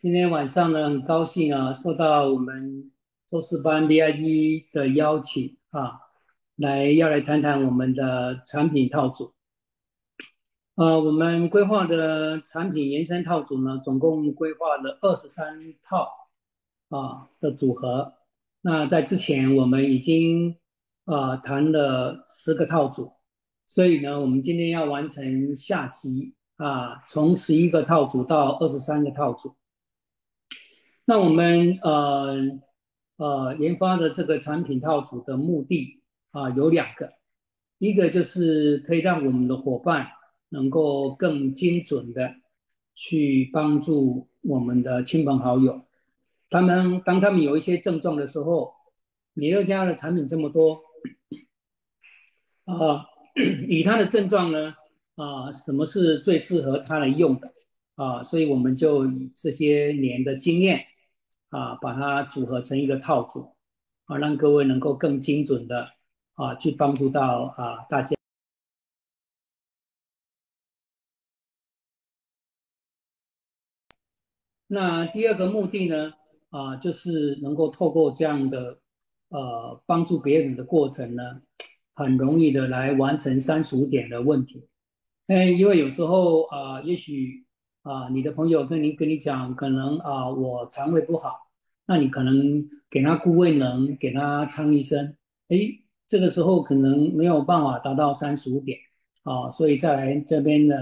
今天晚上呢，很高兴啊，受到我们周四班 BIG 的邀请啊，来要来谈谈我们的产品套组。呃，我们规划的产品延伸套组呢，总共规划了二十三套啊的组合。那在之前我们已经啊谈了十个套组，所以呢，我们今天要完成下集。啊，从十一个套组到二十三个套组。那我们呃呃研发的这个产品套组的目的啊有两个，一个就是可以让我们的伙伴能够更精准的去帮助我们的亲朋好友。他们当他们有一些症状的时候，米乐家的产品这么多，啊，以他的症状呢？啊，什么是最适合他来用的啊？所以我们就以这些年的经验啊，把它组合成一个套组啊，让各位能够更精准的啊，去帮助到啊大家。那第二个目的呢啊，就是能够透过这样的呃帮助别人的过程呢，很容易的来完成三十五点的问题。哎，因为有时候啊，也许啊，你的朋友跟你跟你讲，可能啊，我肠胃不好，那你可能给他固胃能，给他唱一声，哎，这个时候可能没有办法达到三十五点啊，所以再来这边呢，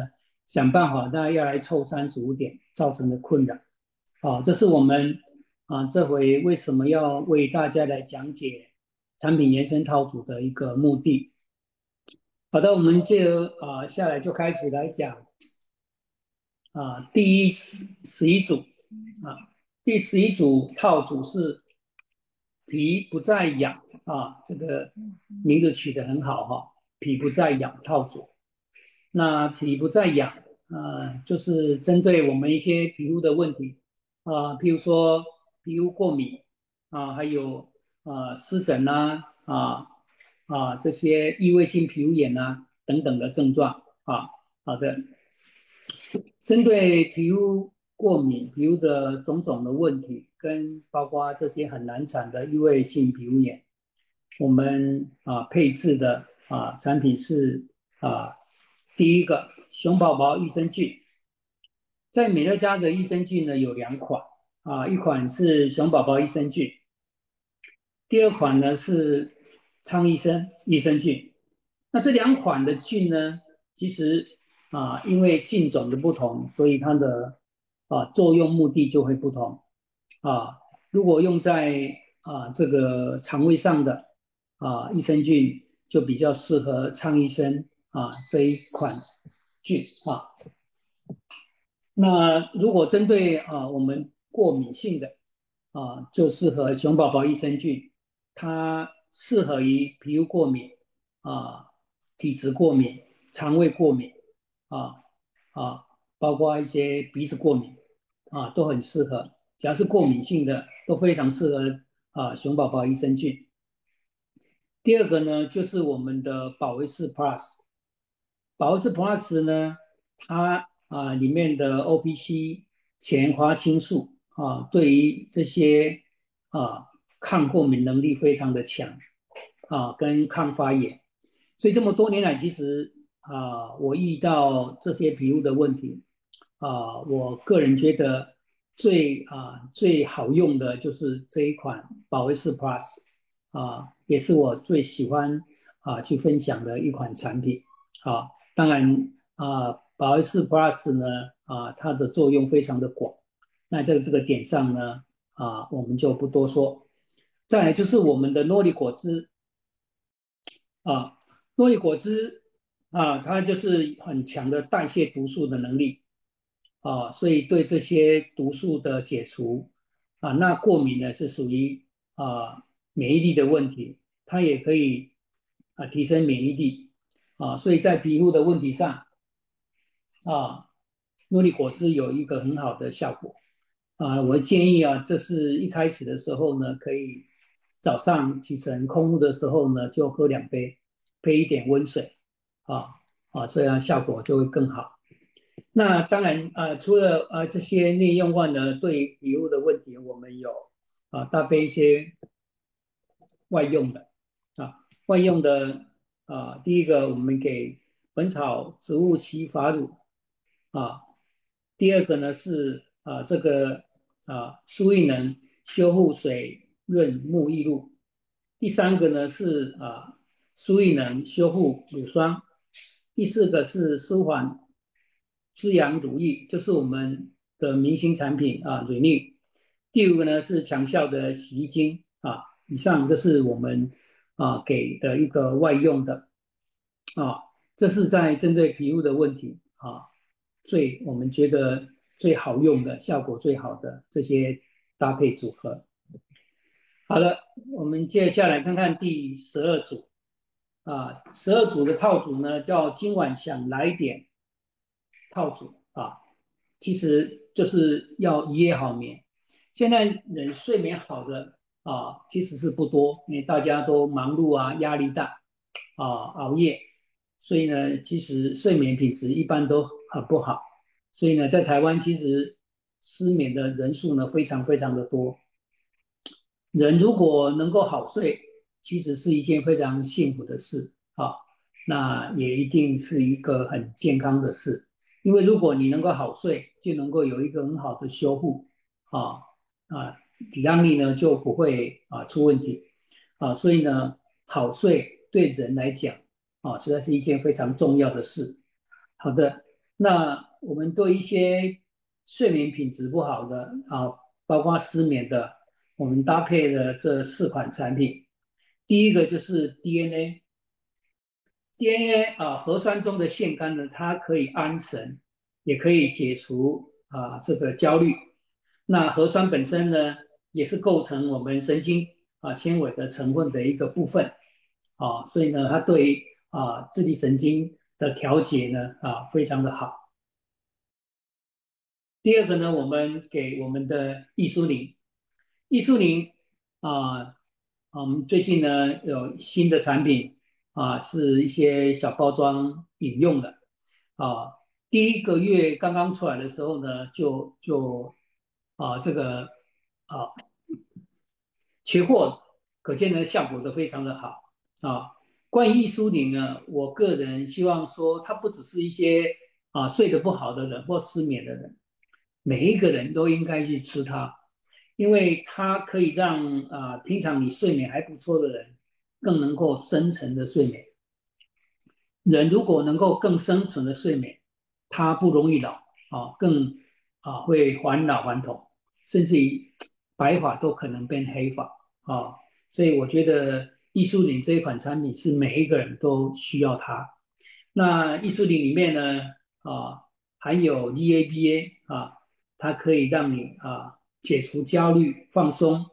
想办法，大家要来凑三十五点造成的困扰，啊，这是我们啊这回为什么要为大家来讲解产品延伸套组的一个目的。好的，我们就啊下来就开始来讲啊第一十十一组啊第十一组套组是脾不再痒啊这个名字取得很好哈脾不再痒套组，那脾不再痒啊就是针对我们一些皮肤的问题啊譬如说皮肤过敏啊还有啊湿疹呐啊。啊，这些异位性皮肤炎啊等等的症状啊，好的，针对皮肤过敏、皮肤的种种的问题，跟包括这些很难产的异位性皮肤炎，我们啊配置的啊产品是啊第一个熊宝宝益生菌，在美乐家的益生菌呢有两款啊，一款是熊宝宝益生菌，第二款呢是。昌医生益生菌，那这两款的菌呢，其实啊，因为菌种的不同，所以它的啊作用目的就会不同啊。如果用在啊这个肠胃上的啊益生菌，就比较适合昌医生啊这一款菌啊。那如果针对啊我们过敏性的啊，就适合熊宝宝益生菌，它。适合于皮肤过敏啊、体质过敏、肠胃过敏啊啊，包括一些鼻子过敏啊，都很适合。只要是过敏性的，都非常适合啊熊宝宝益生菌。第二个呢，就是我们的保卫士 Plus，保卫士 Plus 呢，它啊里面的 OPC 前花青素啊，对于这些啊。抗过敏能力非常的强啊，跟抗发炎，所以这么多年来，其实啊，我遇到这些皮肤的问题啊，我个人觉得最啊最好用的就是这一款保卫士 Plus 啊，也是我最喜欢啊去分享的一款产品啊。当然啊，保卫士 Plus 呢啊，它的作用非常的广，那在这个点上呢啊，我们就不多说。再来就是我们的诺丽果汁啊，诺丽果汁啊，它就是很强的代谢毒素的能力啊，所以对这些毒素的解除啊，那过敏呢是属于啊免疫力的问题，它也可以啊提升免疫力啊，所以在皮肤的问题上啊，诺丽果汁有一个很好的效果啊，我建议啊，这是一开始的时候呢可以。早上起床空腹的时候呢，就喝两杯，配一点温水，啊啊，这样效果就会更好。那当然啊，除了啊这些内用外呢，对皮肤的问题，我们有啊搭配一些外用的啊外用的啊，第一个我们给本草植物洗发乳啊，第二个呢是啊这个啊舒益能修护水润沐浴露，第三个呢是啊舒益能修护乳霜，第四个是舒缓。滋养乳液就是我们的明星产品啊，乳液。第五个呢是强效的洗衣精啊。以上这是我们啊给的一个外用的啊，这是在针对皮肤的问题啊，最我们觉得最好用的效果最好的这些搭配组合。好了，我们接下来看看第十二组啊，十二组的套组呢叫今晚想来点。套组啊，其实就是要一夜好眠。现在人睡眠好的啊，其实是不多，因为大家都忙碌啊，压力大啊，熬夜，所以呢，其实睡眠品质一般都很不好。所以呢，在台湾其实失眠的人数呢非常非常的多。人如果能够好睡，其实是一件非常幸福的事啊，那也一定是一个很健康的事。因为如果你能够好睡，就能够有一个很好的修复啊啊，抵抗力呢就不会啊出问题啊，所以呢，好睡对人来讲啊，实在是一件非常重要的事。好的，那我们对一些睡眠品质不好的啊，包括失眠的，我们搭配的这四款产品，第一个就是 DNA。DNA 啊，核酸中的腺苷呢，它可以安神，也可以解除啊这个焦虑。那核酸本身呢，也是构成我们神经啊纤维的成分的一个部分啊，所以呢，它对啊自律神经的调节呢啊非常的好。第二个呢，我们给我们的易舒宁，易舒宁啊，啊我们最近呢有新的产品。啊，是一些小包装饮用的啊。第一个月刚刚出来的时候呢，就就啊这个啊缺货，可见呢效果都非常的好啊。关于益舒宁呢，我个人希望说，它不只是一些啊睡得不好的人或失眠的人，每一个人都应该去吃它，因为它可以让啊平常你睡眠还不错的人。更能够深层的睡眠，人如果能够更深层的睡眠，他不容易老啊，更啊会返老还童，甚至于白发都可能变黑发啊。所以我觉得艺术林这一款产品是每一个人都需要它。那艺术林里面呢啊含有 GABA 啊，它可以让你啊解除焦虑、放松。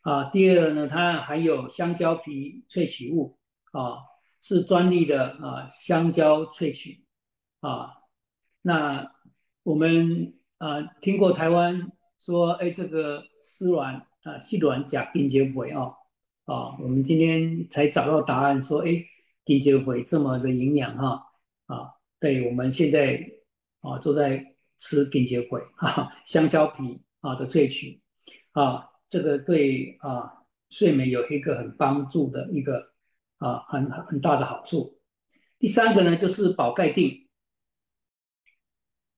啊，第二呢，它含有香蕉皮萃取物啊，是专利的啊香蕉萃取啊。那我们啊听过台湾说，哎，这个丝软啊细软甲丁结回啊啊，我们今天才找到答案，说哎丁结回这么的营养哈啊，对，我们现在啊都在吃丁结回啊香蕉皮啊的萃取啊。这个对啊睡眠有一个很帮助的一个啊很很大的好处。第三个呢就是宝钙定，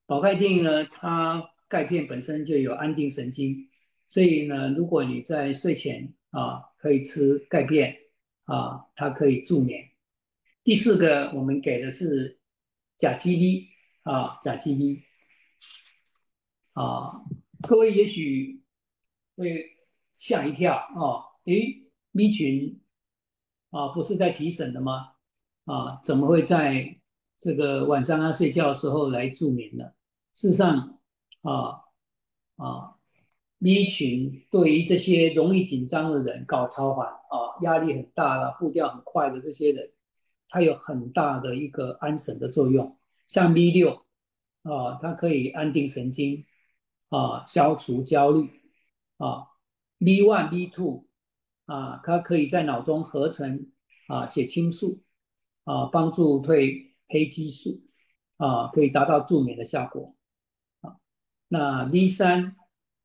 宝钙定呢它钙片本身就有安定神经，所以呢如果你在睡前啊可以吃钙片啊，它可以助眠。第四个我们给的是甲基 V 啊甲基 V 啊，各位也许会。吓一跳啊！诶，B 群啊，不是在提审的吗？啊，怎么会在这个晚上他睡觉的时候来助眠呢？事实上，啊啊，B 群对于这些容易紧张的人、搞超凡啊、压力很大了、步调很快的这些人，它有很大的一个安神的作用。像 V 六啊，它可以安定神经啊，消除焦虑啊。B one、B two 啊，它可以在脑中合成啊血清素啊，帮助褪黑激素啊，可以达到助眠的效果啊。那 V 三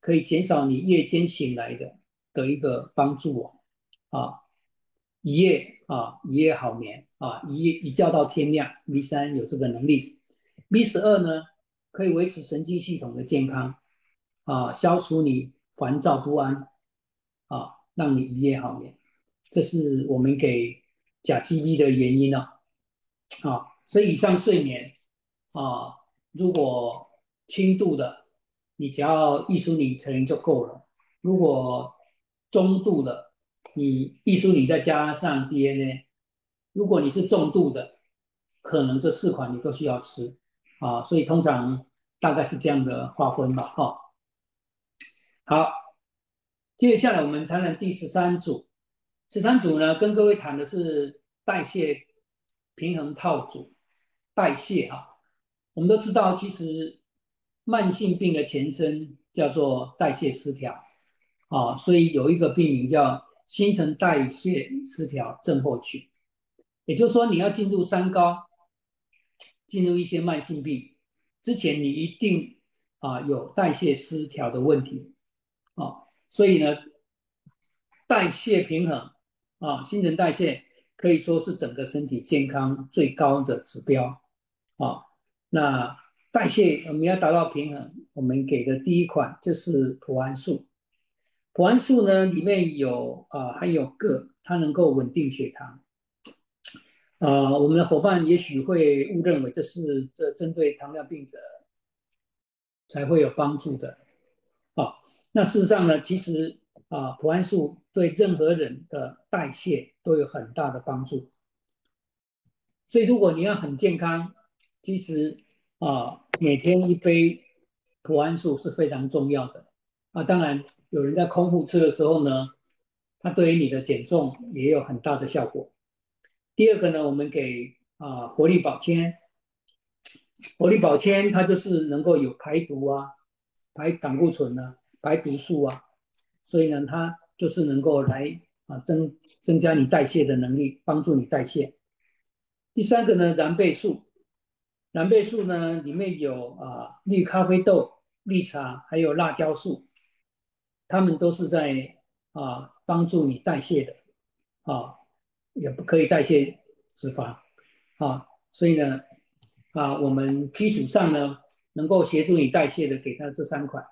可以减少你夜间醒来的的一个帮助啊，一夜啊一夜好眠啊，一夜一觉到天亮。V 三有这个能力。V 十二呢，可以维持神经系统的健康啊，消除你烦躁不安啊，让你一夜好眠。这是我们给甲基 V 的原因呢啊，所以以上睡眠。啊，如果轻度的，你只要易舒宁成就够了；如果中度的，你易舒宁再加上 DNA；如果你是重度的，可能这四款你都需要吃啊。所以通常大概是这样的划分吧。哈，好，接下来我们谈谈第十三组。十三组呢，跟各位谈的是代谢平衡套组，代谢啊。我们都知道，其实慢性病的前身叫做代谢失调啊，所以有一个病名叫新陈代谢失调症候群。也就是说，你要进入三高，进入一些慢性病之前，你一定啊有代谢失调的问题。所以呢，代谢平衡啊，新陈代谢可以说是整个身体健康最高的指标啊。那代谢我们要达到平衡，我们给的第一款就是普安素。普安素呢里面有啊含有铬，它能够稳定血糖。啊，我们的伙伴也许会误认为这是这针对糖尿病者才会有帮助的。啊，那事实上呢，其实啊普安素对任何人的代谢都有很大的帮助。所以如果你要很健康，其实啊，每天一杯普安素是非常重要的啊。当然，有人在空腹吃的时候呢，它对于你的减重也有很大的效果。第二个呢，我们给啊活力保鲜，活力保鲜它就是能够有排毒啊、排胆固醇啊、白毒素啊，所以呢，它就是能够来啊增增加你代谢的能力，帮助你代谢。第三个呢，燃贝素。蓝贝素呢，里面有啊绿咖啡豆、绿茶，还有辣椒素，它们都是在啊帮助你代谢的啊，也不可以代谢脂肪啊，所以呢啊我们基础上呢能够协助你代谢的，给它这三款。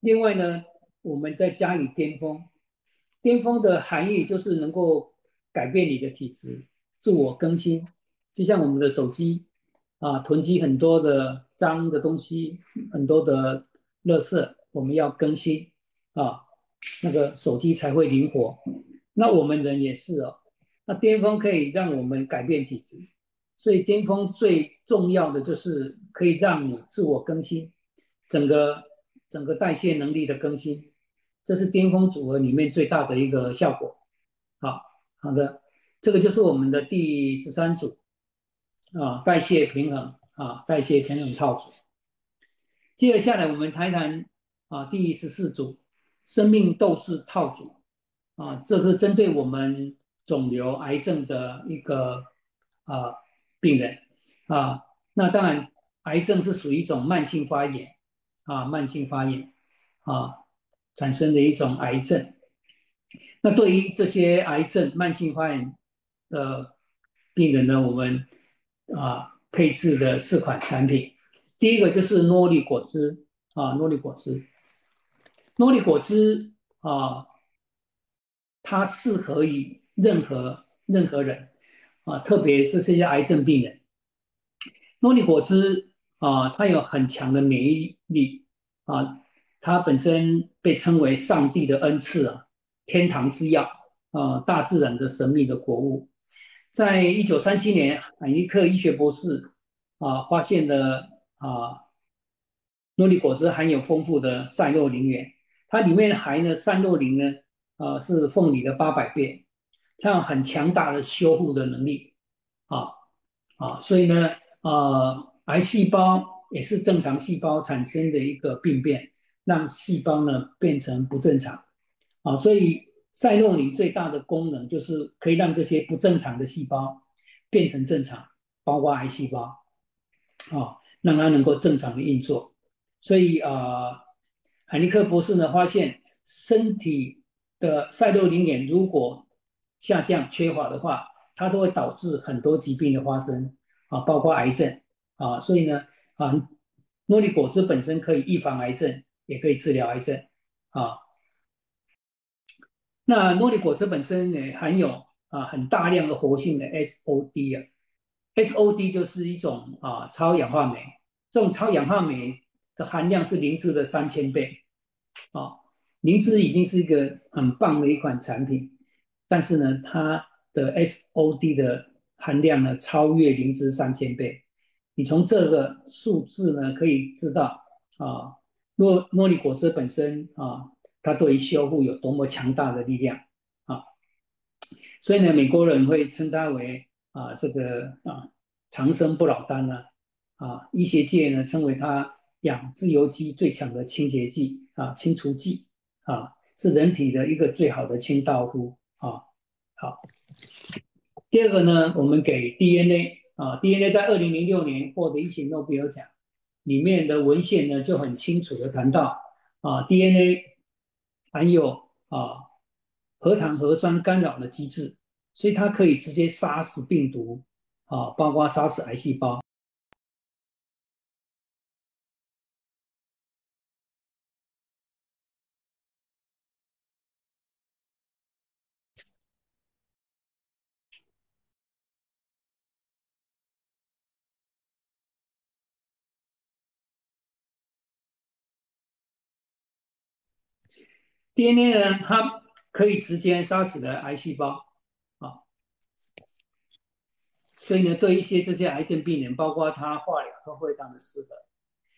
另外呢，我们在加以巅峰，巅峰的含义就是能够改变你的体质，自我更新。就像我们的手机啊，囤积很多的脏的东西，很多的垃圾，我们要更新啊，那个手机才会灵活。那我们人也是哦，那巅峰可以让我们改变体质，所以巅峰最重要的就是可以让你自我更新，整个整个代谢能力的更新，这是巅峰组合里面最大的一个效果。好，好的，这个就是我们的第十三组。啊，代谢平衡啊，代谢平衡套组。接下来我们谈一谈啊，第十四组生命斗士套组啊，这是针对我们肿瘤癌症的一个啊病人啊。那当然，癌症是属于一种慢性发炎啊，慢性发炎啊产生的一种癌症。那对于这些癌症慢性发炎的病人呢，我们啊，配置的四款产品，第一个就是诺丽果汁啊，诺丽果汁，诺丽果汁啊，它适合于任何任何人啊，特别这些癌症病人。诺丽果汁啊，它有很强的免疫力啊，它本身被称为上帝的恩赐啊，天堂之药啊，大自然的神秘的果物。在一九三七年，海尼克医学博士啊发现了啊，诺丽果汁含有丰富的赛洛宁源，它里面含的赛洛宁呢，啊是凤梨的八百倍，它有很强大的修复的能力啊啊，所以呢，啊癌细胞也是正常细胞产生的一个病变，让细胞呢变成不正常啊，所以。赛诺宁最大的功能就是可以让这些不正常的细胞变成正常，包括癌细胞啊，让它能够正常的运作。所以啊，海尼克博士呢发现，身体的赛诺林眼如果下降缺乏的话，它都会导致很多疾病的发生啊，包括癌症啊。所以呢啊，诺丽果汁本身可以预防癌症，也可以治疗癌症啊。那诺丽果汁本身呢含有啊很大量的活性的 SOD 啊，SOD 就是一种啊超氧化酶，这种超氧化酶的含量是灵芝的三千倍啊，灵芝已经是一个很棒的一款产品，但是呢它的 SOD 的含量呢超越灵芝三千倍，你从这个数字呢可以知道啊诺诺丽果汁本身啊。它对于修复有多么强大的力量啊！所以呢，美国人会称它为啊这个啊长生不老丹呢啊，医学界呢称为它养自由基最强的清洁剂啊清除剂啊，是人体的一个最好的清道夫啊。好，第二个呢，我们给 DNA 啊，DNA 在二零零六年获得一起诺贝尔奖，里面的文献呢就很清楚的谈到啊 DNA。含有啊核糖核酸干扰的机制，所以它可以直接杀死病毒啊，包括杀死癌细胞。DNA 呢，它可以直接杀死的癌细胞啊，所以呢，对一些这些癌症病人，包括他化疗都非常的适合。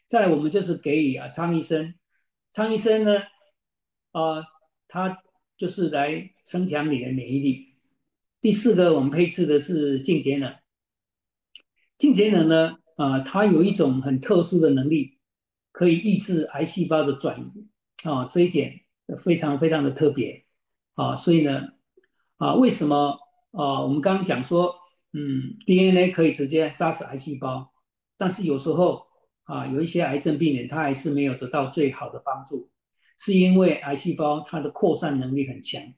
再来，我们就是给予啊，苍医生，苍医生呢，啊，他就是来增强你的免疫力。第四个，我们配置的是净节能，净节能呢，啊，它有一种很特殊的能力，可以抑制癌细胞的转移啊，这一点。非常非常的特别啊，所以呢，啊，为什么啊？我们刚刚讲说，嗯，DNA 可以直接杀死癌细胞，但是有时候啊，有一些癌症病人他还是没有得到最好的帮助，是因为癌细胞它的扩散能力很强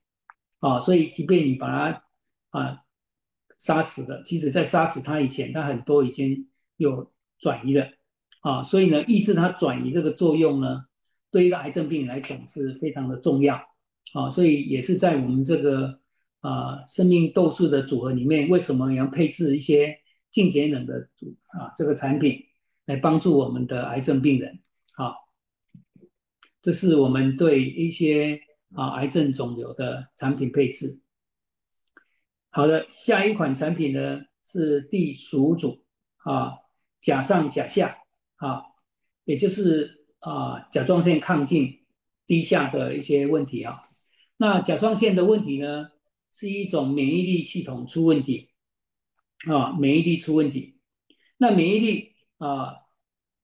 啊，所以即便你把它啊杀死了，其实在杀死它以前，它很多已经有转移了啊，所以呢，抑制它转移这个作用呢。对一个癌症病人来讲是非常的重要啊，所以也是在我们这个啊生命斗士的组合里面，为什么要配置一些净节能的组啊这个产品来帮助我们的癌症病人啊？这是我们对一些啊癌症肿瘤的产品配置。好的，下一款产品呢是第十五组啊甲上甲下啊，也就是。啊，甲状腺亢进低下的一些问题啊。那甲状腺的问题呢，是一种免疫力系统出问题啊，免疫力出问题。那免疫力啊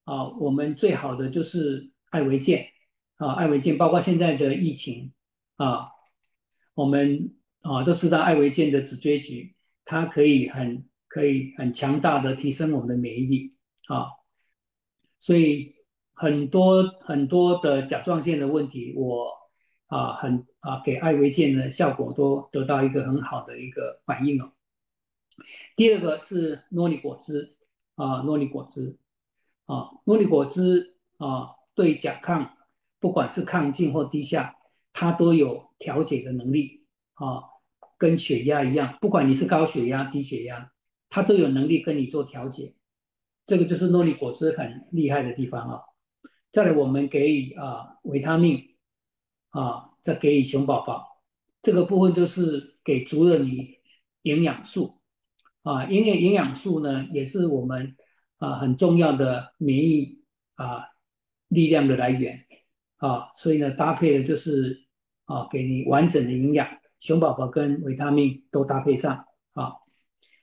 啊，我们最好的就是艾维健啊，艾维健包括现在的疫情啊，我们啊都知道艾维健的紫锥菊，它可以很可以很强大的提升我们的免疫力啊，所以。很多很多的甲状腺的问题，我啊很啊给艾维健的效果都得到一个很好的一个反应哦。第二个是诺丽果汁啊，诺丽果汁啊，诺丽果汁啊对甲亢，不管是亢进或低下，它都有调节的能力啊，跟血压一样，不管你是高血压低血压，它都有能力跟你做调节。这个就是诺丽果汁很厉害的地方啊。再来，我们给予啊维他命啊，再给予熊宝宝。这个部分，就是给足了你营养素。啊，营养营养素呢，也是我们啊很重要的免疫啊力量的来源。啊，所以呢，搭配的就是啊给你完整的营养，熊宝宝跟维他命都搭配上。啊，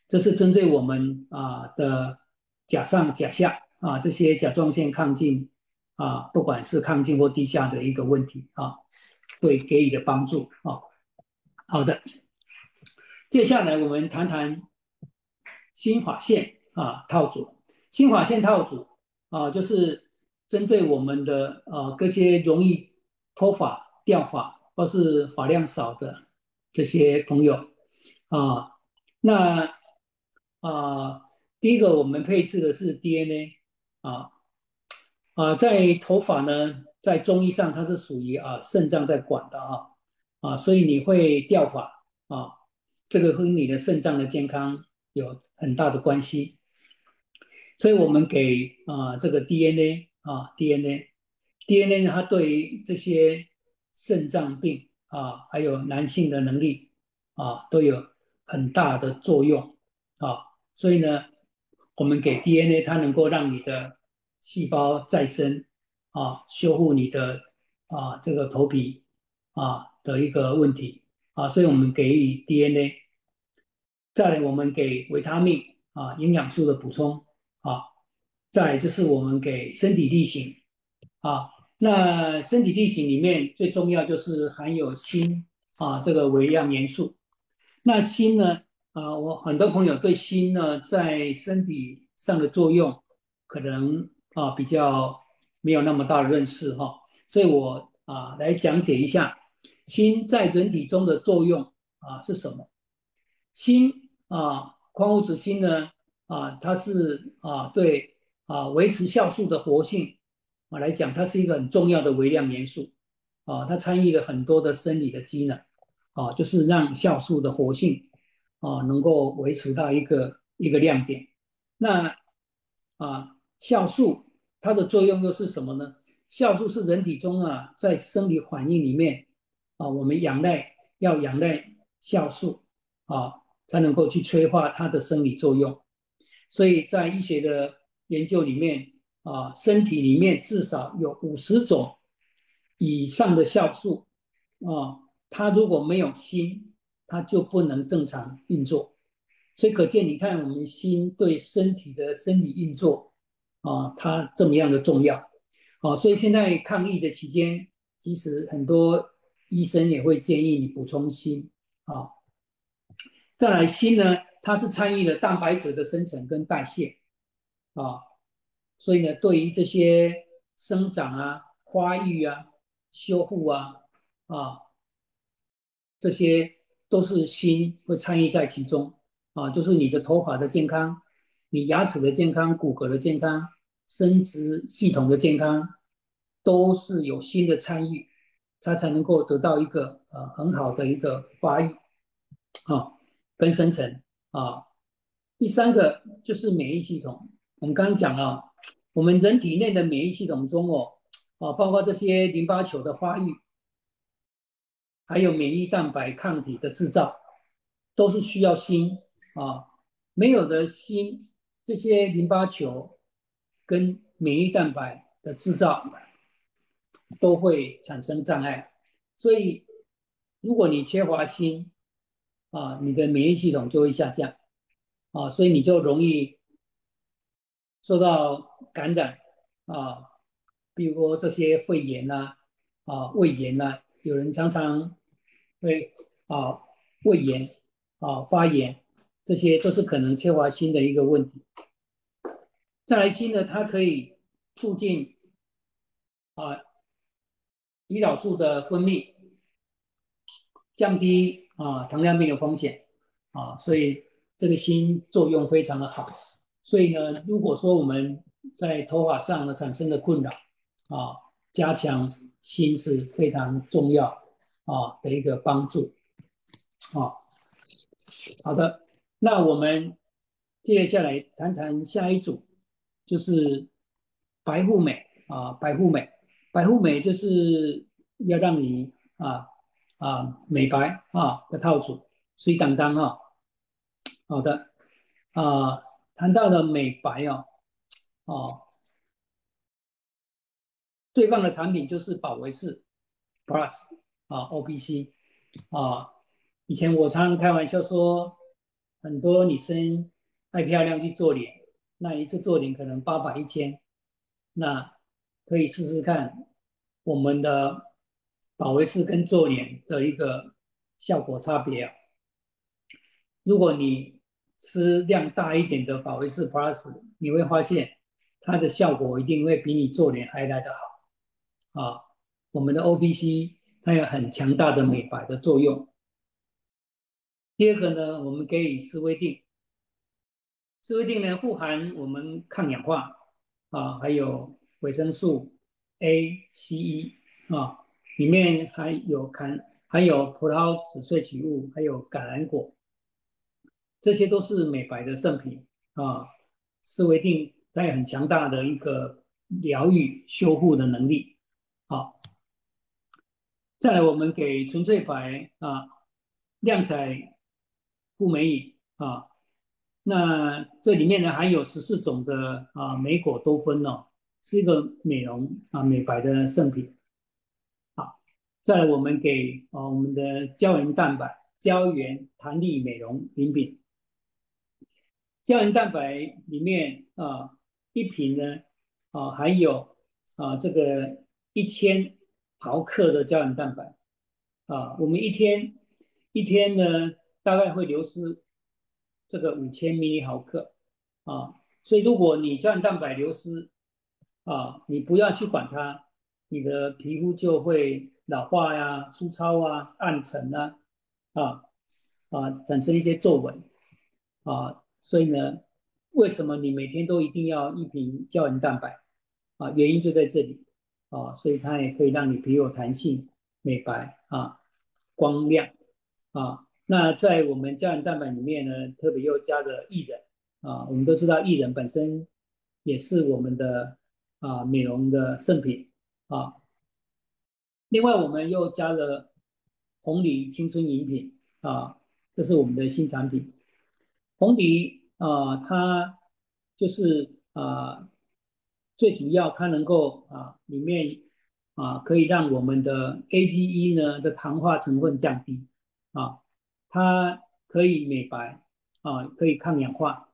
这是针对我们啊的甲上甲下啊这些甲状腺亢进。啊，不管是抗进或地下的一个问题啊，会给予的帮助啊。好的，接下来我们谈谈新法线啊套组。新发线套组啊，就是针对我们的呃这些容易脱发、掉发或是发量少的这些朋友啊，那啊第一个我们配置的是 DNA 啊啊，在头发呢，在中医上它是属于啊肾脏在管的啊啊，所以你会掉发啊，这个和你的肾脏的健康有很大的关系。所以我们给啊这个 DNA 啊 DNA，DNA 它对于这些肾脏病啊，还有男性的能力啊，都有很大的作用啊。所以呢，我们给 DNA，它能够让你的细胞再生啊，修复你的啊这个头皮啊的一个问题啊。所以我们给予 DNA，再来我们给维他命啊营养素的补充。啊，再就是我们给身体力行啊，那身体力行里面最重要就是含有锌啊这个微量元素。那锌呢啊，我很多朋友对锌呢在身体上的作用可能啊比较没有那么大的认识哈，所以我啊来讲解一下锌在人体中的作用啊是什么？锌啊，矿物质锌呢？啊，它是啊，对啊，维持酵素的活性啊来讲，它是一个很重要的微量元素啊，它参与了很多的生理的机能啊，就是让酵素的活性啊能够维持到一个一个亮点。那啊，酵素它的作用又是什么呢？酵素是人体中啊，在生理反应里面啊，我们仰赖要仰赖酵素啊，才能够去催化它的生理作用。所以在医学的研究里面啊，身体里面至少有五十种以上的酵素啊，它如果没有锌，它就不能正常运作。所以可见，你看我们心对身体的生理运作啊，它这么样的重要啊。所以现在抗疫的期间，其实很多医生也会建议你补充锌啊。再来锌呢？它是参与了蛋白质的生成跟代谢啊，所以呢，对于这些生长啊、发育啊、修复啊啊，这些都是锌会参与在其中啊，就是你的头发的健康、你牙齿的健康、骨骼的健康、生殖系统的健康，都是有锌的参与，它才能够得到一个呃很好的一个发育啊跟生成。啊，第三个就是免疫系统。我们刚刚讲了，我们人体内的免疫系统中哦，啊，包括这些淋巴球的发育，还有免疫蛋白抗体的制造，都是需要锌啊。没有的锌，这些淋巴球跟免疫蛋白的制造都会产生障碍。所以，如果你缺乏锌，啊，你的免疫系统就会下降，啊，所以你就容易受到感染，啊，比如说这些肺炎呐，啊，胃炎呐，有人常常会啊胃炎，啊发炎，这些都是可能缺乏锌的一个问题。再来锌呢，它可以促进啊胰岛素的分泌，降低。啊，糖尿病的风险啊，所以这个锌作用非常的好。所以呢，如果说我们在头发上呢产生的困扰啊，加强锌是非常重要啊的一个帮助啊。好的，那我们接下来谈谈下一组，就是白富美啊，白富美，白富美就是要让你啊。啊，美白啊的套组，水当当啊，好的啊，谈到了美白哦，哦，最棒的产品就是宝维士 Plus 啊，O B C 啊，以前我常常开玩笑说，很多女生爱漂亮去做脸，那一次做脸可能八百一千，那可以试试看我们的。保维斯跟做脸的一个效果差别啊。如果你吃量大一点的保维士 Plus，你会发现它的效果一定会比你做脸还来得好啊。我们的 OPC 它有很强大的美白的作用。第二个呢，我们可以斯威定，斯威定呢富含我们抗氧化啊，还有维生素 A、C、E 啊，里面还有含含有葡萄籽萃取物，还有橄榄果，这些都是美白的圣品啊。斯威定它有很强大的一个疗愈修复的能力。好，再来我们给纯粹白啊亮彩。护美影啊，那这里面呢含有十四种的啊莓果多酚哦，是一个美容啊美白的圣品。好，再来我们给啊我们的胶原蛋白胶原弹力美容饮品，胶原蛋白里面啊一瓶呢啊含有啊这个一千毫克的胶原蛋白啊，我们一天一天呢。大概会流失这个五千米毫克啊，所以如果你胶原蛋白流失啊，你不要去管它，你的皮肤就会老化呀、粗糙啊、暗沉啊啊啊，产生一些皱纹啊。所以呢，为什么你每天都一定要一瓶胶原蛋白啊？原因就在这里啊，所以它也可以让你皮肤有弹性、美白啊、光亮啊。那在我们胶原蛋白里面呢，特别又加了薏仁啊，我们都知道薏仁本身也是我们的啊美容的圣品啊。另外我们又加了红梨青春饮品啊，这是我们的新产品。红梨啊，它就是啊最主要它能够啊里面啊可以让我们的 AGE 呢的糖化成分降低啊。它可以美白啊，可以抗氧化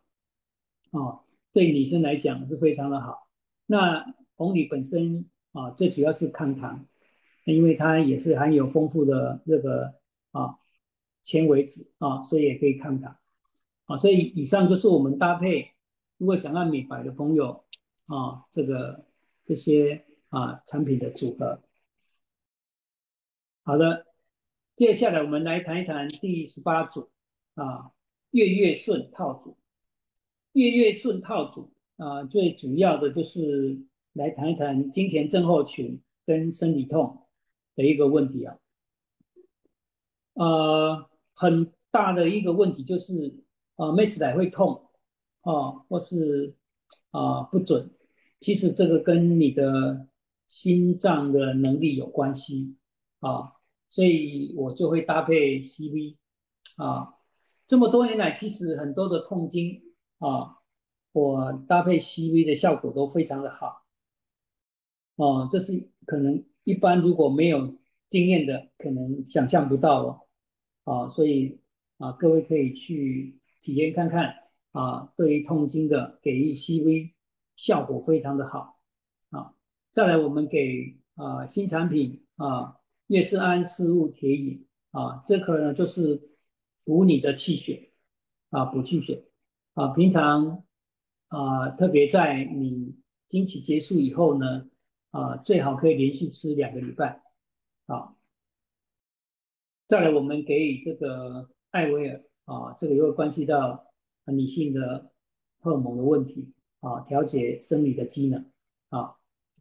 啊，对女生来讲是非常的好。那红梨本身啊，最主要是抗糖，因为它也是含有丰富的这个啊纤维质啊，所以也可以抗糖啊。所以以上就是我们搭配，如果想要美白的朋友啊，这个这些啊产品的组合。好的。接下来我们来谈一谈第十八组啊，月月顺套组。月月顺套组啊，最主要的就是来谈一谈金钱症候群跟生理痛的一个问题啊。呃，很大的一个问题就是啊，妹子来会痛啊，或是啊不准。其实这个跟你的心脏的能力有关系啊。所以我就会搭配 CV 啊，这么多年来，其实很多的痛经啊，我搭配 CV 的效果都非常的好，哦，这是可能一般如果没有经验的，可能想象不到哦，啊，所以啊，各位可以去体验看看啊，对于痛经的给予 CV 效果非常的好。啊，再来我们给啊新产品啊。月氏安丝物铁饮啊，这个呢就是补你的气血啊，补气血啊。平常啊，特别在你经期结束以后呢啊，最好可以连续吃两个礼拜啊。再来，我们给予这个艾维尔啊，这个又会关系到女性的荷尔蒙的问题啊，调节生理的机能啊，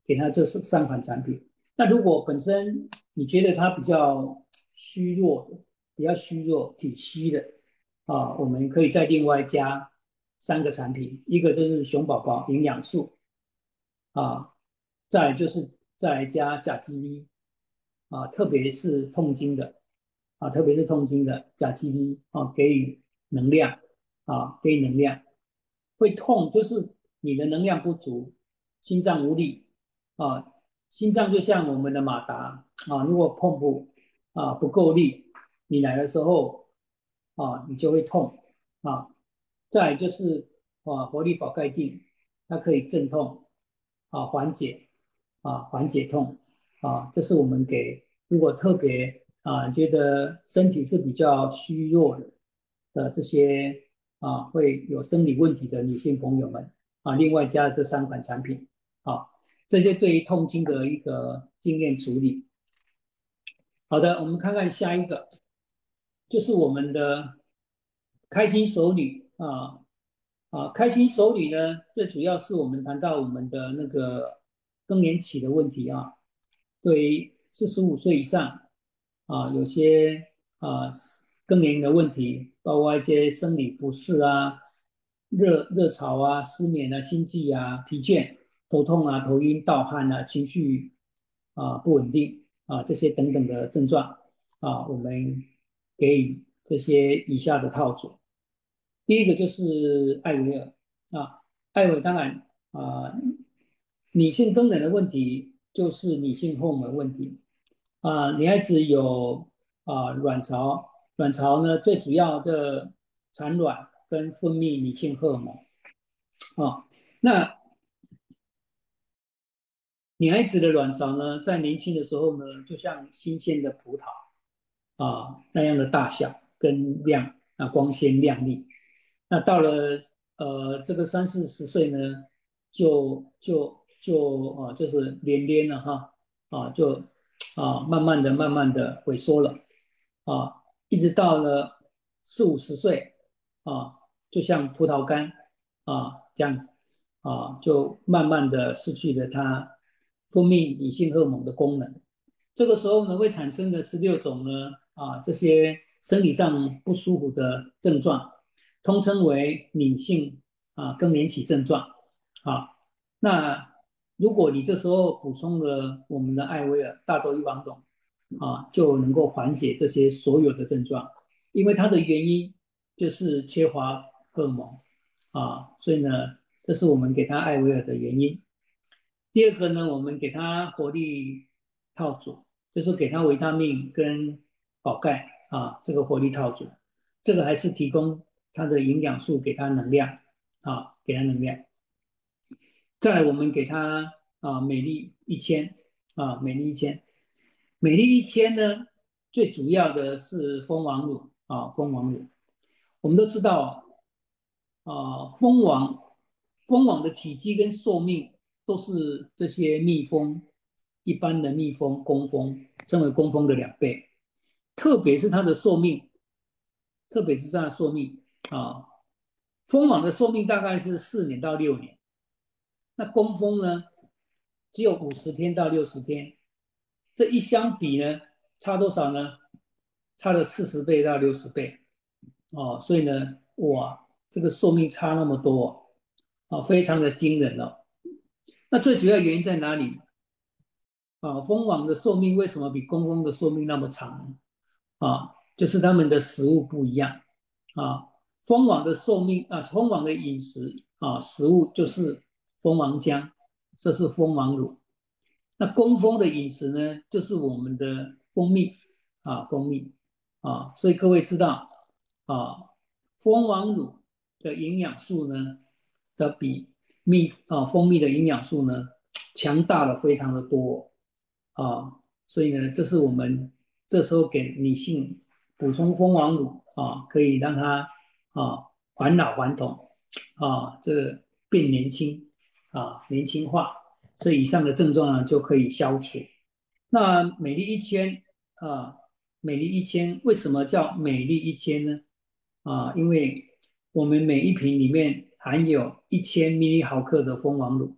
给他这三款产品。那如果本身你觉得他比较虚弱，比较虚弱、体虚的啊，我们可以再另外加三个产品，一个就是熊宝宝营养素啊，再就是再加甲基 V 啊，特别是痛经的啊，特别是痛经的甲基 V 啊，给予能量啊，给予能量，会痛就是你的能量不足，心脏无力啊。心脏就像我们的马达啊，如果碰不啊不够力，你来的时候啊你就会痛啊。再就是啊活力宝盖定，它可以镇痛啊缓解啊缓解痛啊。这是我们给如果特别啊觉得身体是比较虚弱的的这些啊会有生理问题的女性朋友们啊，另外加这三款产品，这些对于痛经的一个经验处理。好的，我们看看下一个，就是我们的开心手女啊啊，开心手女呢，最主要是我们谈到我们的那个更年期的问题啊，对于四十五岁以上啊，有些啊。更年的问题，包括一些生理不适啊、热热潮啊、失眠啊、心悸啊、疲倦、头痛啊、头晕、盗汗啊、情绪啊不稳定啊这些等等的症状啊，我们给予这些以下的套组。第一个就是艾维尔啊，艾维尔当然啊，女性更年的问题就是女性荷尔蒙问题啊，女孩子有啊卵巢。卵巢呢，最主要的产卵跟分泌女性荷尔蒙啊。那女孩子的卵巢呢，在年轻的时候呢，就像新鲜的葡萄啊那样的大小跟亮啊，光鲜亮丽。那到了呃这个三四十岁呢，就就就啊就是连连了哈啊就啊慢慢的慢慢的萎缩了啊。一直到了四五十岁啊，就像葡萄干啊这样子啊，就慢慢的失去了它分泌女性荷尔蒙的功能。这个时候呢，会产生的十六种呢啊这些生理上不舒服的症状，通称为女性啊更年期症状啊。那如果你这时候补充了我们的艾薇儿大豆异黄酮。啊，就能够缓解这些所有的症状，因为它的原因就是缺乏荷尔蒙啊，所以呢，这是我们给他艾维尔的原因。第二个呢，我们给他活力套组，就是给他维他命跟宝钙啊，这个活力套组，这个还是提供他的营养素给他能量啊，给他能量。再来，我们给他啊，美丽一千啊，美丽一千。美丽一千呢，最主要的是蜂王乳啊，蜂王乳。我们都知道啊，蜂王蜂王的体积跟寿命都是这些蜜蜂一般的蜜蜂工蜂称为工蜂的两倍，特别是它的寿命，特别是它的寿命啊，蜂王的寿命大概是四年到六年，那工蜂呢，只有五十天到六十天。这一相比呢，差多少呢？差了四十倍到六十倍，哦，所以呢，哇，这个寿命差那么多，啊，非常的惊人哦。那最主要原因在哪里？啊，蜂王的寿命为什么比工蜂的寿命那么长？啊，就是它们的食物不一样。啊，蜂王的寿命啊，蜂王的饮食啊，食物就是蜂王浆，这是蜂王乳。那工蜂的饮食呢，就是我们的蜂蜜啊，蜂蜜啊，所以各位知道啊，蜂王乳的营养素呢，的比蜜啊蜂蜜的营养素呢，强大了非常的多啊，所以呢，这是我们这时候给女性补充蜂王乳啊，可以让她啊返老还童啊，这变年轻啊，年轻化。这以上的症状呢就可以消除。那美丽一千啊，美丽一千为什么叫美丽一千呢？啊，因为我们每一瓶里面含有一千米毫克的蜂王乳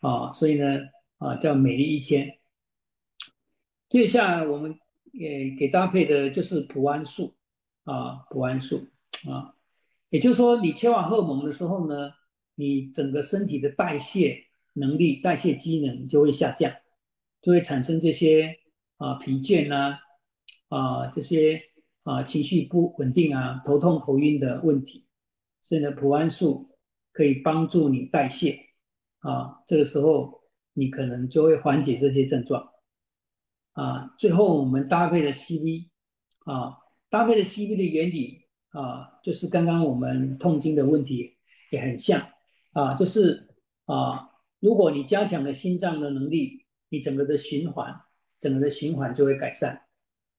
啊，所以呢啊叫美丽一千。接下来我们也给搭配的就是普安素啊，普安素啊，也就是说你切完荷尔蒙的时候呢，你整个身体的代谢。能力代谢机能就会下降，就会产生这些啊疲倦呐啊这些啊情绪不稳定啊头痛头晕的问题，所以呢普安素可以帮助你代谢啊，这个时候你可能就会缓解这些症状啊。最后我们搭配的 CV 啊，搭配的 CV 的原理啊，就是刚刚我们痛经的问题也很像啊，就是啊。如果你加强了心脏的能力，你整个的循环，整个的循环就会改善。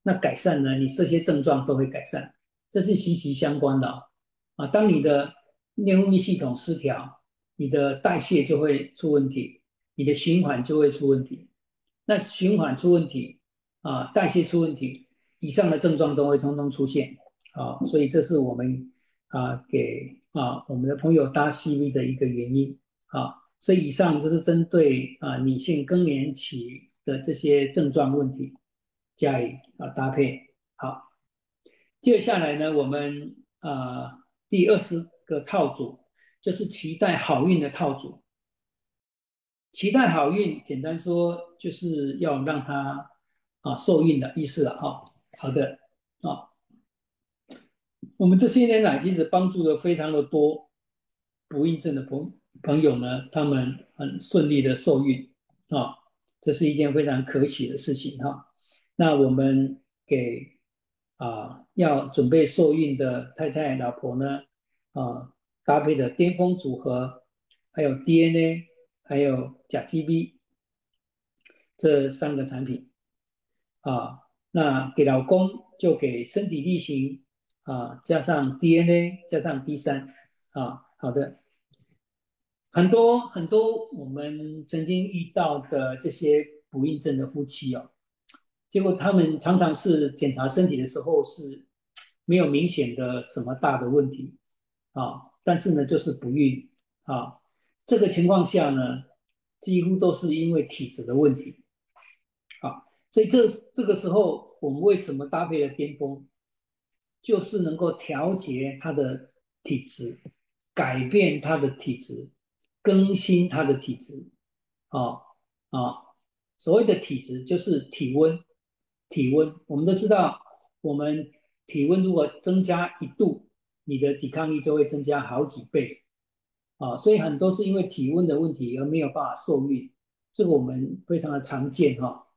那改善呢，你这些症状都会改善，这是息息相关的啊，当你的内分泌系统失调，你的代谢就会出问题，你的循环就会出问题。那循环出问题啊，代谢出问题，以上的症状都会通通出现啊，所以这是我们啊给啊我们的朋友搭 CV 的一个原因啊。所以以上就是针对啊女性更年期的这些症状问题加以啊搭配。好，接下来呢，我们啊第二十个套组就是期待好运的套组。期待好运，简单说就是要让他啊受孕的意思了哈。好的啊，我们这些年来其实帮助的非常的多不孕症的朋朋友呢，他们很顺利的受孕啊，这是一件非常可喜的事情哈。那我们给啊要准备受孕的太太老婆呢啊搭配的巅峰组合，还有 DNA。还有甲基 B 这三个产品啊，那给老公就给身体力行啊，加上 DNA 加上 D 三啊，好的，很多很多我们曾经遇到的这些不孕症的夫妻哦，结果他们常常是检查身体的时候是没有明显的什么大的问题啊，但是呢就是不孕啊。这个情况下呢，几乎都是因为体质的问题，啊，所以这这个时候我们为什么搭配了巅峰，就是能够调节他的体质，改变他的体质，更新他的体质，啊啊，所谓的体质就是体温，体温，我们都知道，我们体温如果增加一度，你的抵抗力就会增加好几倍。啊，所以很多是因为体温的问题而没有办法受孕，这个我们非常的常见哈。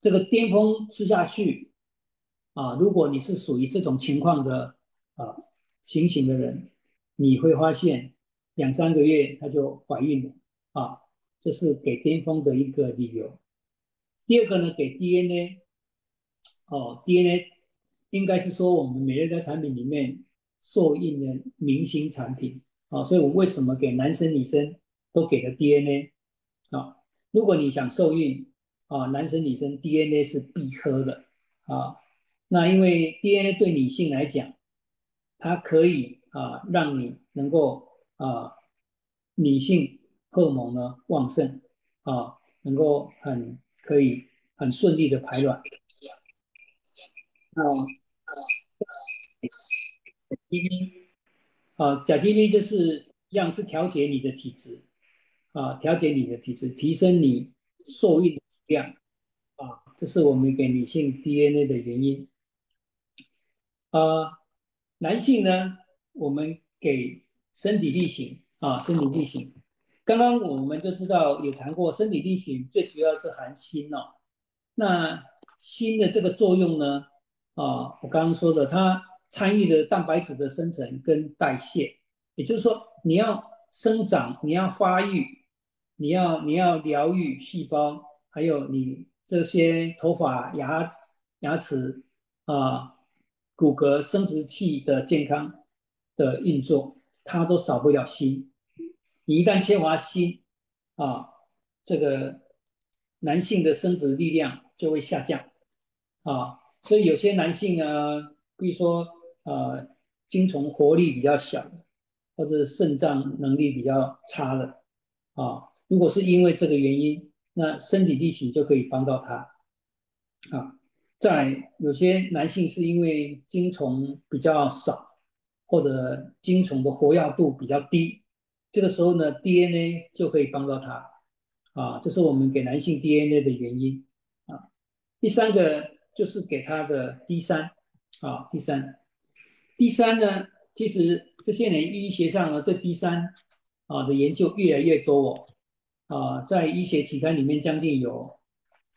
这个巅峰吃下去，啊，如果你是属于这种情况的啊情形的人，你会发现两三个月她就怀孕了啊，这是给巅峰的一个理由。第二个呢，给 DNA，哦，DNA 应该是说我们每日的产品里面受孕的明星产品。啊，所以我为什么给男生女生都给了 DNA 啊？如果你想受孕啊，男生女生 DNA 是必喝的啊。那因为 DNA 对女性来讲，它可以啊让你能够啊女性荷尔蒙呢旺盛啊，能够很可以很顺利的排卵。啊啊，DNA。啊，甲基 B 就是一样是调节你的体质，啊，调节你的体质，提升你受孕的量，啊，这是我们给女性 DNA 的原因。啊，男性呢，我们给身体力行，啊，身体力行。刚刚我们就知道有谈过，身体力行最主要是含锌哦。那锌的这个作用呢，啊，我刚刚说的它。参与的蛋白质的生成跟代谢，也就是说，你要生长，你要发育，你要你要疗愈细胞，还有你这些头发、牙牙齿啊、骨骼、生殖器的健康的运作，它都少不了锌。你一旦缺乏锌啊，这个男性的生殖力量就会下降啊。所以有些男性啊，比如说。呃，精虫活力比较小的，或者肾脏能力比较差的，啊，如果是因为这个原因，那身体力行就可以帮到他，啊，在有些男性是因为精虫比较少，或者精虫的活跃度比较低，这个时候呢，DNA 就可以帮到他，啊，这是我们给男性 DNA 的原因，啊，第三个就是给他的 D 三，啊，D 三。第三呢，其实这些年医学上呢对 D 三啊的研究越来越多哦，啊，在医学期刊里面将近有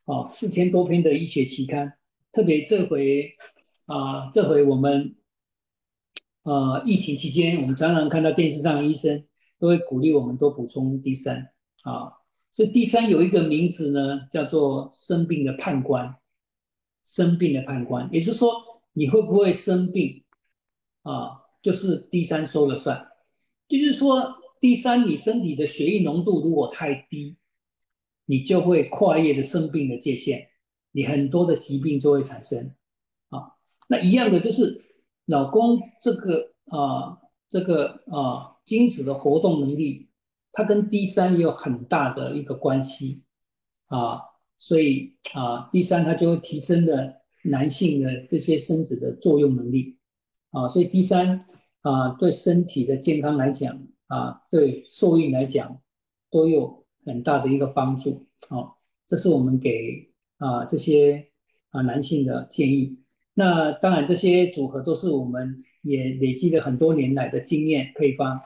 啊四千多篇的医学期刊，特别这回啊这回我们啊疫情期间，我们常常看到电视上的医生都会鼓励我们多补充 D 三啊，所以 D 三有一个名字呢叫做生病的判官，生病的判官，也就是说你会不会生病？啊，就是 D 三说了算，就是说 D 三你身体的血液浓度如果太低，你就会跨越的生病的界限，你很多的疾病就会产生啊。那一样的就是老公这个啊这个啊精子的活动能力，它跟 D 三也有很大的一个关系啊，所以啊 D 三它就会提升了男性的这些生殖的作用能力。啊，所以第三啊，对身体的健康来讲啊，对受孕来讲都有很大的一个帮助。好，这是我们给啊这些啊男性的建议。那当然，这些组合都是我们也累积了很多年来的经验配方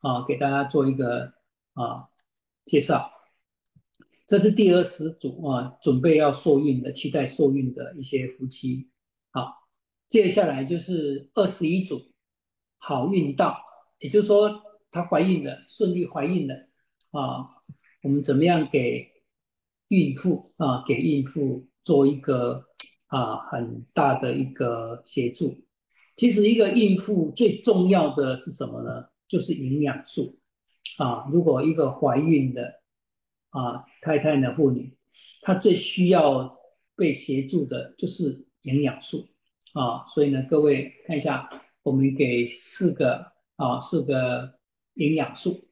啊，给大家做一个啊介绍。这是第二十组啊，准备要受孕的、期待受孕的一些夫妻。好。接下来就是二十一组好运到，也就是说她怀孕了，顺利怀孕了啊。我们怎么样给孕妇啊，给孕妇做一个啊很大的一个协助？其实一个孕妇最重要的是什么呢？就是营养素啊。如果一个怀孕的啊太太呢妇女，她最需要被协助的就是营养素。啊，所以呢，各位看一下，我们给四个啊，四个营养素，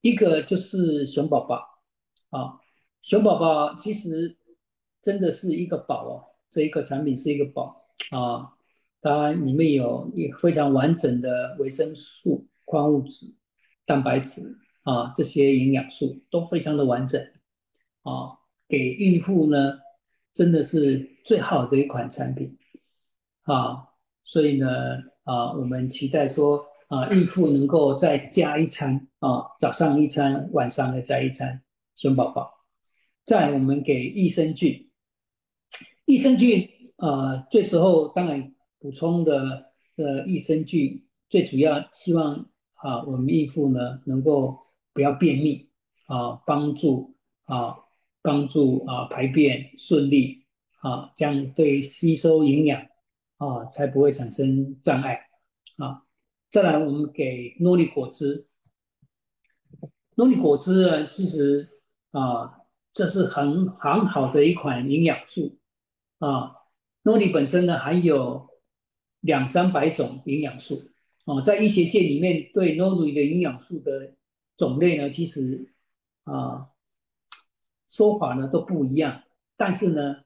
一个就是熊宝宝啊，熊宝宝其实真的是一个宝哦，这一个产品是一个宝啊，它里面有一非常完整的维生素、矿物质、蛋白质啊，这些营养素都非常的完整啊，给孕妇呢，真的是最好的一款产品。啊，所以呢，啊，我们期待说，啊，孕妇能够再加一餐，啊，早上一餐，晚上再加一餐，熊宝宝。再我们给益生菌，益生菌，啊，这时候当然补充的呃益生菌，最主要希望啊，我们孕妇呢能够不要便秘，啊，帮助啊，帮助啊排便顺利，啊，这样对吸收营养。啊，才不会产生障碍啊！再来，我们给诺丽果汁。诺丽果汁呢，其实啊，这是很很好的一款营养素啊。诺丽本身呢，含有两三百种营养素啊。在医学界里面，对诺丽的营养素的种类呢，其实啊说法呢都不一样，但是呢。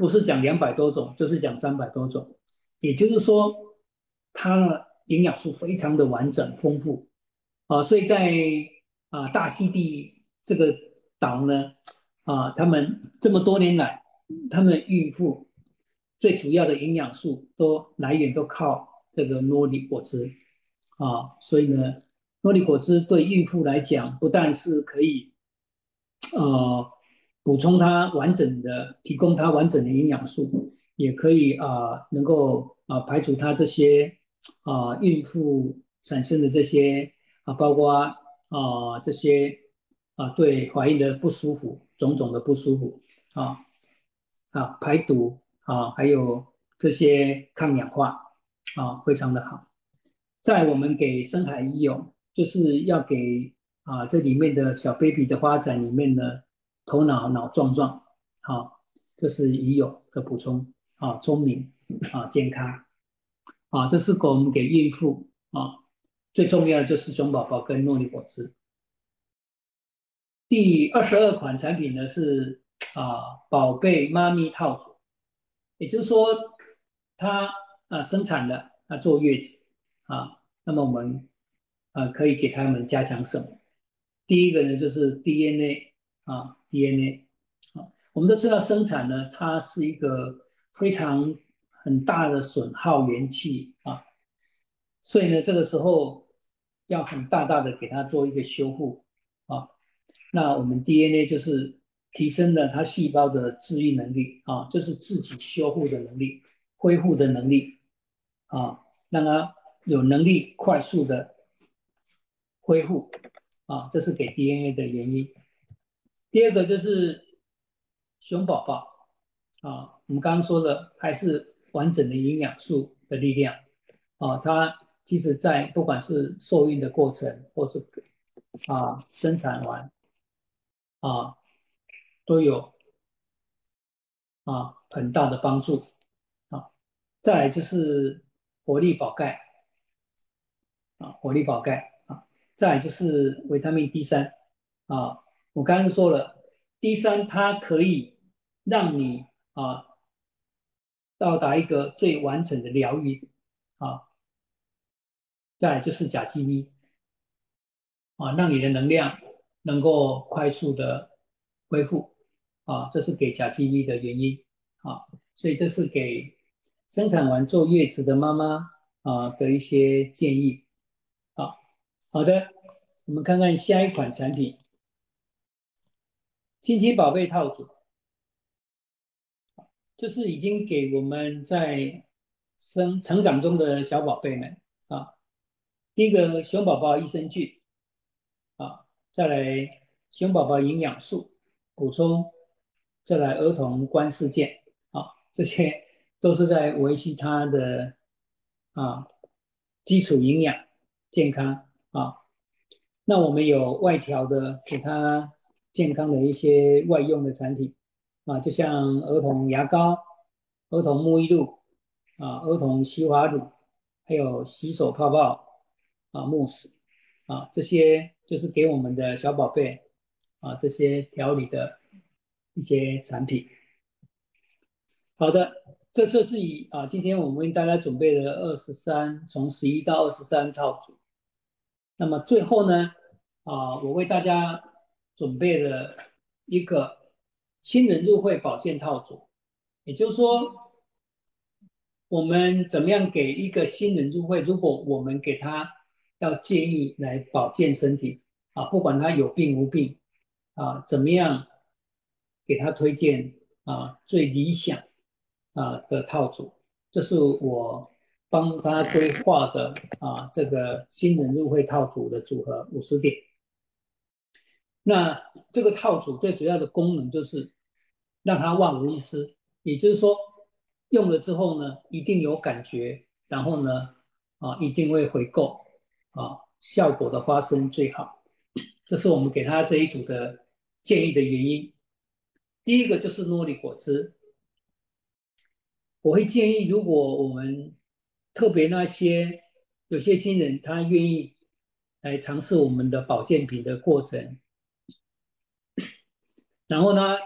不是讲两百多种，就是讲三百多种，也就是说，它的营养素非常的完整丰富。啊，所以在啊大溪地这个岛呢，啊，他们这么多年来，他们孕妇最主要的营养素都来源都靠这个诺丽果汁。啊，所以呢，诺丽果汁对孕妇来讲，不但是可以，呃。补充它完整的，提供它完整的营养素，也可以啊，能够啊排除它这些啊孕妇产生的这些啊，包括啊这些啊对怀孕的不舒服，种种的不舒服啊啊排毒啊，还有这些抗氧化啊，非常的好。在我们给深海医用，就是要给啊这里面的小 baby 的发展里面呢。头脑脑壮壮，好，这是已有的补充啊，聪明啊，健康啊，这是给我们给孕妇啊，最重要的就是熊宝宝跟诺丽果汁。第二十二款产品呢是啊，宝贝妈咪套组，也就是说它啊生产了啊坐月子啊，那么我们啊可以给他们加强什么？第一个呢就是 DNA 啊。DNA，啊，我们都知道生产呢，它是一个非常很大的损耗元气啊，所以呢，这个时候要很大大的给它做一个修复啊。那我们 DNA 就是提升了它细胞的治愈能力啊，就是自己修复的能力、恢复的能力啊，让它有能力快速的恢复啊，这是给 DNA 的原因。第二个就是熊宝宝啊，我们刚刚说的还是完整的营养素的力量啊，它即使在不管是受孕的过程，或是啊生产完啊，都有啊很大的帮助啊。再来就是活力宝钙啊，活力宝钙，再就是维他命 D 三啊，我刚刚说了，D 三它可以让你啊。到达一个最完整的疗愈啊，再就是甲基咪啊，让你的能量能够快速的恢复啊，这是给甲基咪的原因啊，所以这是给生产完坐月子的妈妈啊的一些建议。好的，我们看看下一款产品，亲亲宝贝套组。就是已经给我们在生成长中的小宝贝们啊，第一个熊宝宝益生菌啊，再来熊宝宝营养素补充，再来儿童观世界啊，这些都是在维系他的啊基础营养健康。那我们有外调的给他健康的一些外用的产品。啊，就像儿童牙膏、儿童沐浴露啊、儿童洗发乳，还有洗手泡泡啊、慕斯啊，这些就是给我们的小宝贝啊这些调理的一些产品。好的，这次是以啊今天我们为大家准备的二十三，从十一到二十三套组。那么最后呢，啊我为大家准备了一个。新人入会保健套组，也就是说，我们怎么样给一个新人入会？如果我们给他要建议来保健身体啊，不管他有病无病啊，怎么样给他推荐啊最理想啊的套组？这是我帮他规划的啊这个新人入会套组的组合五十点。那这个套组最主要的功能就是让他万无一失，也就是说用了之后呢，一定有感觉，然后呢，啊，一定会回购，啊，效果的发生最好。这是我们给他这一组的建议的原因。第一个就是诺丽果汁，我会建议，如果我们特别那些有些新人他愿意来尝试我们的保健品的过程。然后呢，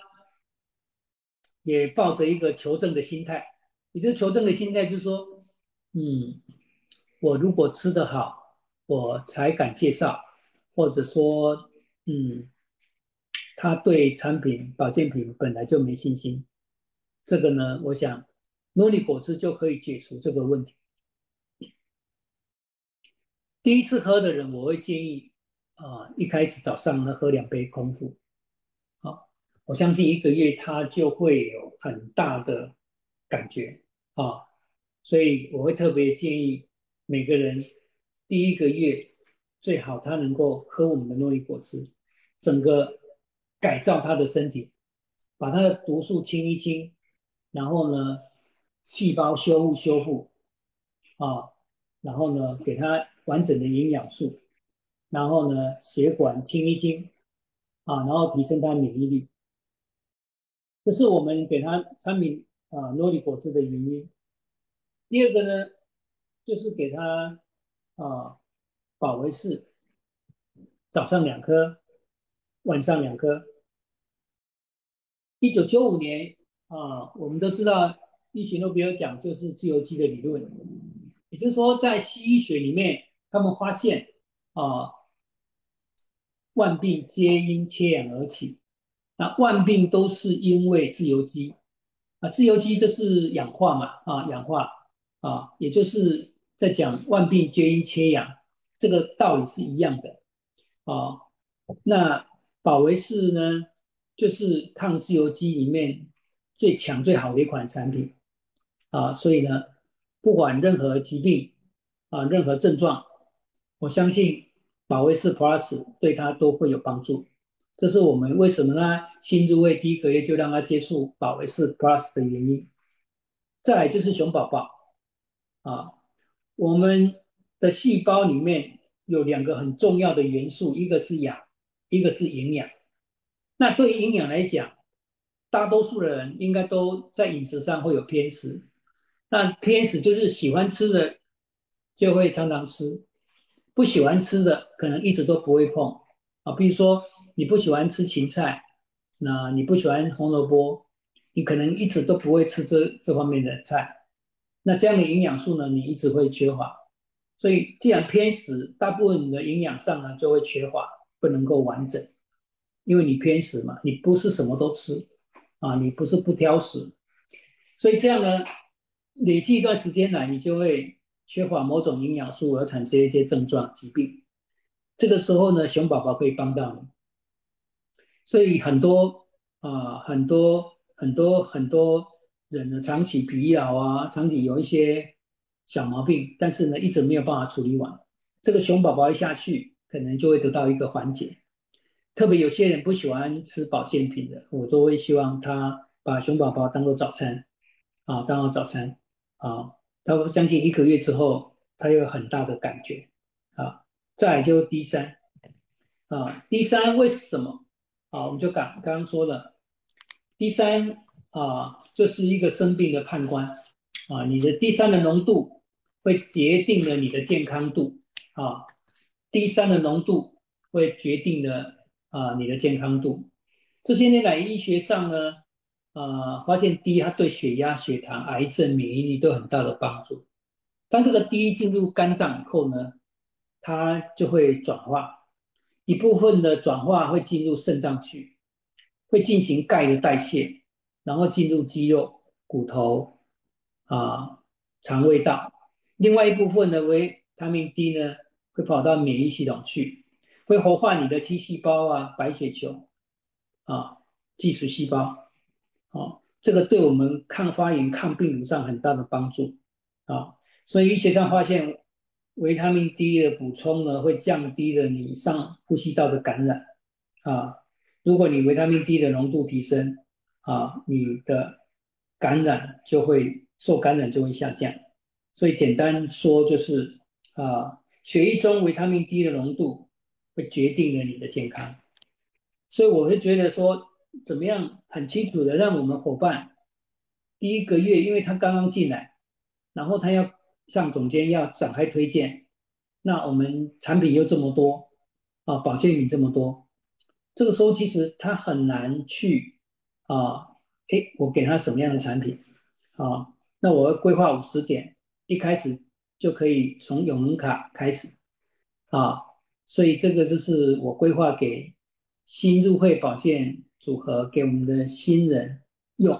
也抱着一个求证的心态，也就是求证的心态，就是说，嗯，我如果吃得好，我才敢介绍，或者说，嗯，他对产品保健品本来就没信心，这个呢，我想诺丽果汁就可以解除这个问题。第一次喝的人，我会建议啊，一开始早上呢喝两杯空腹。我相信一个月他就会有很大的感觉啊，所以我会特别建议每个人第一个月最好他能够喝我们的诺丽果汁，整个改造他的身体，把他的毒素清一清，然后呢细胞修复修复啊，然后呢给他完整的营养素，然后呢血管清一清啊，然后提升他免疫力。这是我们给他产品啊诺丽果汁的原因。第二个呢，就是给他啊保维士，早上两颗，晚上两颗。一九九五年啊，我们都知道医学诺贝尔奖就是自由基的理论，也就是说在西医学里面，他们发现啊万病皆因缺氧而起。那万病都是因为自由基啊，自由基这是氧化嘛啊，氧化啊，也就是在讲万病皆因缺氧，这个道理是一样的啊。那保维士呢，就是抗自由基里面最强最好的一款产品啊，所以呢，不管任何疾病啊，任何症状，我相信保维士 Plus 对他都会有帮助。这是我们为什么呢？新入会第一个月就让他接触保维士 Plus 的原因。再来就是熊宝宝啊，我们的细胞里面有两个很重要的元素，一个是氧，一个是营养。那对于营养来讲，大多数的人应该都在饮食上会有偏食。那偏食就是喜欢吃的就会常常吃，不喜欢吃的可能一直都不会碰啊。比如说你不喜欢吃芹菜，那你不喜欢红萝卜，你可能一直都不会吃这这方面的菜。那这样的营养素呢，你一直会缺乏。所以既然偏食，大部分的营养上呢就会缺乏，不能够完整，因为你偏食嘛，你不是什么都吃啊，你不是不挑食，所以这样呢，累积一段时间来，你就会缺乏某种营养素而产生一些症状疾病。这个时候呢，熊宝宝可以帮到你。所以很多啊，很多很多很多。人呢，长期疲劳啊，长期有一些小毛病，但是呢，一直没有办法处理完。这个熊宝宝一下去，可能就会得到一个缓解。特别有些人不喜欢吃保健品的，我都会希望他把熊宝宝当做早餐啊，当做早餐啊。他将近一个月之后，他有很大的感觉啊。再就第三啊，第三为什么啊？我们就刚刚刚说了，第三。啊，这是一个生病的判官啊，你的 D 三的浓度会决定了你的健康度啊，D 三的浓度会决定了啊你的健康度。这些年来医学上呢，啊发现 D 它对血压、血糖、癌症、免疫力都有很大的帮助。当这个 D 进入肝脏以后呢，它就会转化一部分的转化会进入肾脏去，会进行钙的代谢。然后进入肌肉、骨头啊、肠胃道，另外一部分的维他命 D 呢，会跑到免疫系统去，会活化你的 T 细胞啊、白血球啊、寄属细胞，啊，这个对我们抗发炎、抗病毒上很大的帮助啊。所以医学上发现，维他命 D 的补充呢，会降低了你上呼吸道的感染啊。如果你维他命 D 的浓度提升，啊，你的感染就会受感染就会下降，所以简单说就是啊，血液中维他命 D 的浓度会决定了你的健康，所以我会觉得说怎么样很清楚的让我们伙伴第一个月，因为他刚刚进来，然后他要向总监要展开推荐，那我们产品又这么多啊，保健品这么多，这个时候其实他很难去。啊，哎，我给他什么样的产品？啊，那我要规划五十点，一开始就可以从永能卡开始，啊，所以这个就是我规划给新入会保健组合给我们的新人用，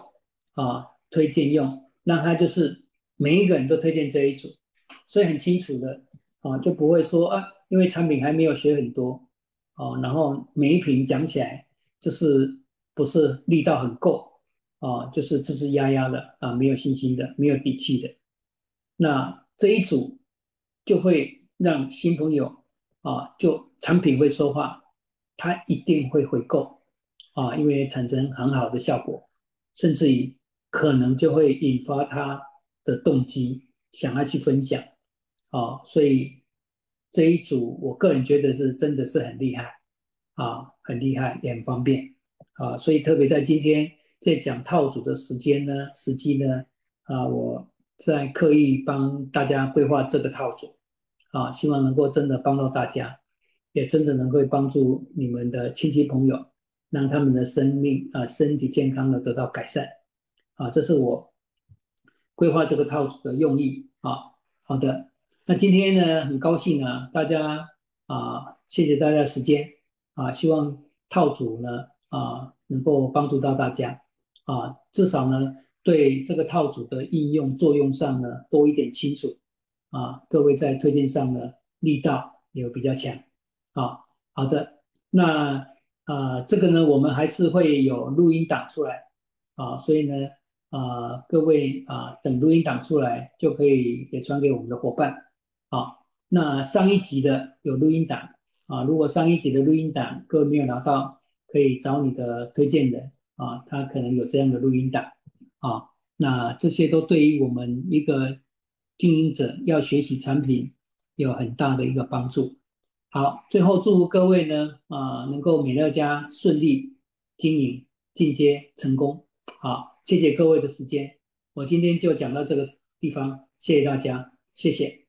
啊，推荐用，让他就是每一个人都推荐这一组，所以很清楚的，啊，就不会说啊，因为产品还没有学很多，啊，然后每一瓶讲起来就是。不是力道很够啊，就是吱吱呀呀的啊，没有信心的，没有底气的。那这一组就会让新朋友啊，就产品会说话，他一定会回购啊，因为产生很好的效果，甚至于可能就会引发他的动机，想要去分享啊。所以这一组我个人觉得是真的是很厉害啊，很厉害也很方便。啊，所以特别在今天在讲套组的时间呢，时机呢，啊，我在刻意帮大家规划这个套组，啊，希望能够真的帮到大家，也真的能够帮助你们的亲戚朋友，让他们的生命啊身体健康的得到改善，啊，这是我规划这个套组的用意啊。好的，那今天呢，很高兴啊，大家啊，谢谢大家时间啊，希望套组呢。啊，能够帮助到大家啊，至少呢，对这个套组的应用作用上呢，多一点清楚啊。各位在推荐上呢，力道有比较强啊。好的，那啊，这个呢，我们还是会有录音档出来啊，所以呢，啊，各位啊，等录音档出来就可以也传给我们的伙伴啊。那上一集的有录音档啊，如果上一集的录音档各位没有拿到。可以找你的推荐人啊，他可能有这样的录音档啊，那这些都对于我们一个经营者要学习产品有很大的一个帮助。好，最后祝福各位呢，啊，能够美乐家顺利经营、进阶成功。好，谢谢各位的时间，我今天就讲到这个地方，谢谢大家，谢谢。